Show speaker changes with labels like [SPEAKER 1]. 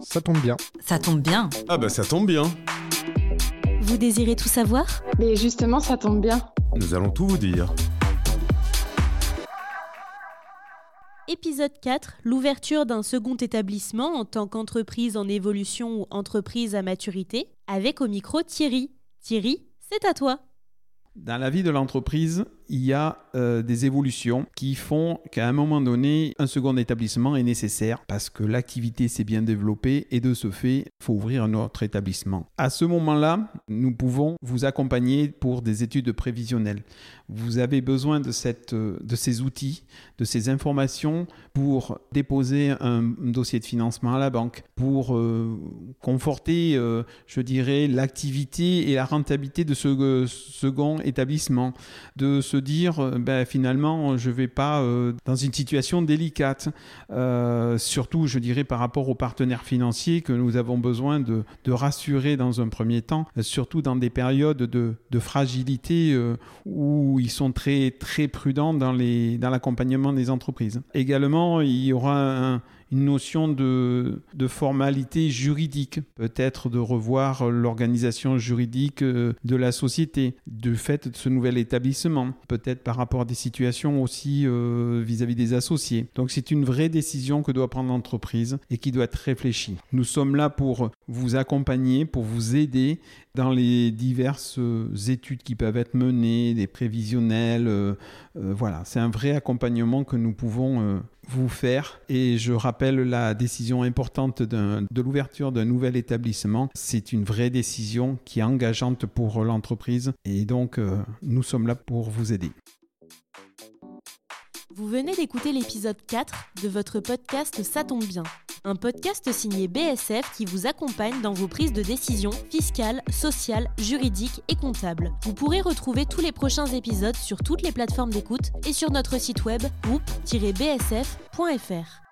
[SPEAKER 1] Ça tombe bien.
[SPEAKER 2] Ça tombe bien.
[SPEAKER 3] Ah bah ça tombe bien.
[SPEAKER 2] Vous désirez tout savoir?
[SPEAKER 4] Mais justement, ça tombe bien.
[SPEAKER 3] Nous allons tout vous dire.
[SPEAKER 5] Épisode 4, l'ouverture d'un second établissement en tant qu'entreprise en évolution ou entreprise à maturité, avec au micro Thierry. Thierry, c'est à toi.
[SPEAKER 6] Dans la vie de l'entreprise, il y a euh, des évolutions qui font qu'à un moment donné, un second établissement est nécessaire parce que l'activité s'est bien développée et de ce fait, il faut ouvrir un autre établissement. À ce moment-là, nous pouvons vous accompagner pour des études prévisionnelles. Vous avez besoin de, cette, de ces outils, de ces informations pour déposer un dossier de financement à la banque, pour euh, conforter, euh, je dirais, l'activité et la rentabilité de ce second établissement, de se dire euh, ben, finalement je vais pas euh, dans une situation délicate. Euh, surtout je dirais par rapport aux partenaires financiers que nous avons besoin de, rassurer dans un premier temps surtout dans des périodes de, fragilité où ils sont très très prudents dans les dans l'accompagnement des entreprises. Également il y aura un une notion de, de formalité juridique, peut-être de revoir l'organisation juridique de la société, du fait de ce nouvel établissement, peut-être par rapport à des situations aussi euh, vis-à-vis des associés. Donc c'est une vraie décision que doit prendre l'entreprise et qui doit être réfléchie. Nous sommes là pour vous accompagner, pour vous aider dans les diverses études qui peuvent être menées, des prévisionnels. Euh, voilà, c'est un vrai accompagnement que nous pouvons vous faire. Et je rappelle la décision importante de l'ouverture d'un nouvel établissement. C'est une vraie décision qui est engageante pour l'entreprise. Et donc, euh, nous sommes là pour vous aider.
[SPEAKER 5] Vous venez d'écouter l'épisode 4 de votre podcast Ça tombe bien. Un podcast signé BSF qui vous accompagne dans vos prises de décision fiscales, sociales, juridiques et comptables. Vous pourrez retrouver tous les prochains épisodes sur toutes les plateformes d'écoute et sur notre site web groupe-bsf.fr.